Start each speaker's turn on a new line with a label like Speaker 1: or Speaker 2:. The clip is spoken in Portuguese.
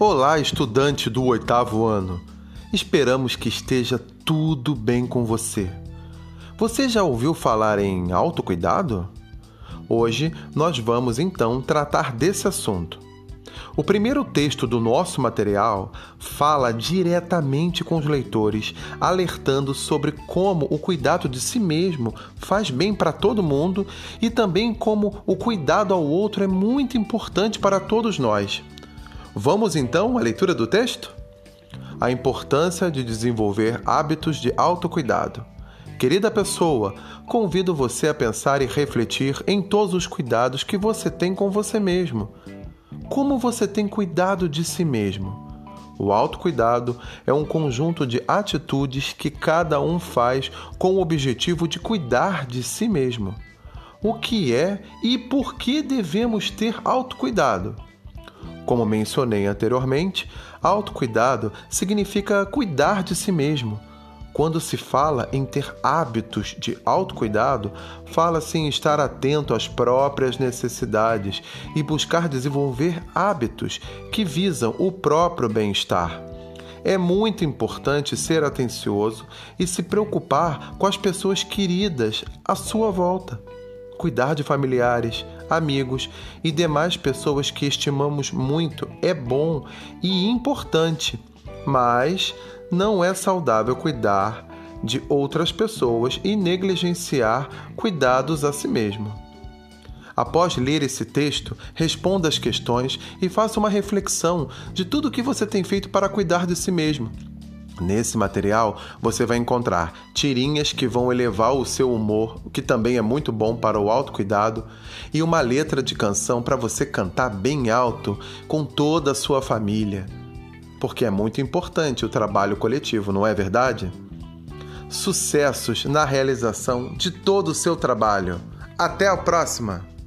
Speaker 1: Olá, estudante do oitavo ano. Esperamos que esteja tudo bem com você. Você já ouviu falar em autocuidado? Hoje nós vamos então tratar desse assunto. O primeiro texto do nosso material fala diretamente com os leitores, alertando sobre como o cuidado de si mesmo faz bem para todo mundo e também como o cuidado ao outro é muito importante para todos nós. Vamos então à leitura do texto? A importância de desenvolver hábitos de autocuidado. Querida pessoa, convido você a pensar e refletir em todos os cuidados que você tem com você mesmo. Como você tem cuidado de si mesmo? O autocuidado é um conjunto de atitudes que cada um faz com o objetivo de cuidar de si mesmo. O que é e por que devemos ter autocuidado? Como mencionei anteriormente, autocuidado significa cuidar de si mesmo. Quando se fala em ter hábitos de autocuidado, fala-se em estar atento às próprias necessidades e buscar desenvolver hábitos que visam o próprio bem-estar. É muito importante ser atencioso e se preocupar com as pessoas queridas à sua volta cuidar de familiares, amigos e demais pessoas que estimamos muito é bom e importante, mas não é saudável cuidar de outras pessoas e negligenciar cuidados a si mesmo. Após ler esse texto, responda as questões e faça uma reflexão de tudo o que você tem feito para cuidar de si mesmo. Nesse material você vai encontrar tirinhas que vão elevar o seu humor, o que também é muito bom para o autocuidado, e uma letra de canção para você cantar bem alto com toda a sua família. Porque é muito importante o trabalho coletivo, não é verdade? Sucessos na realização de todo o seu trabalho. Até a próxima!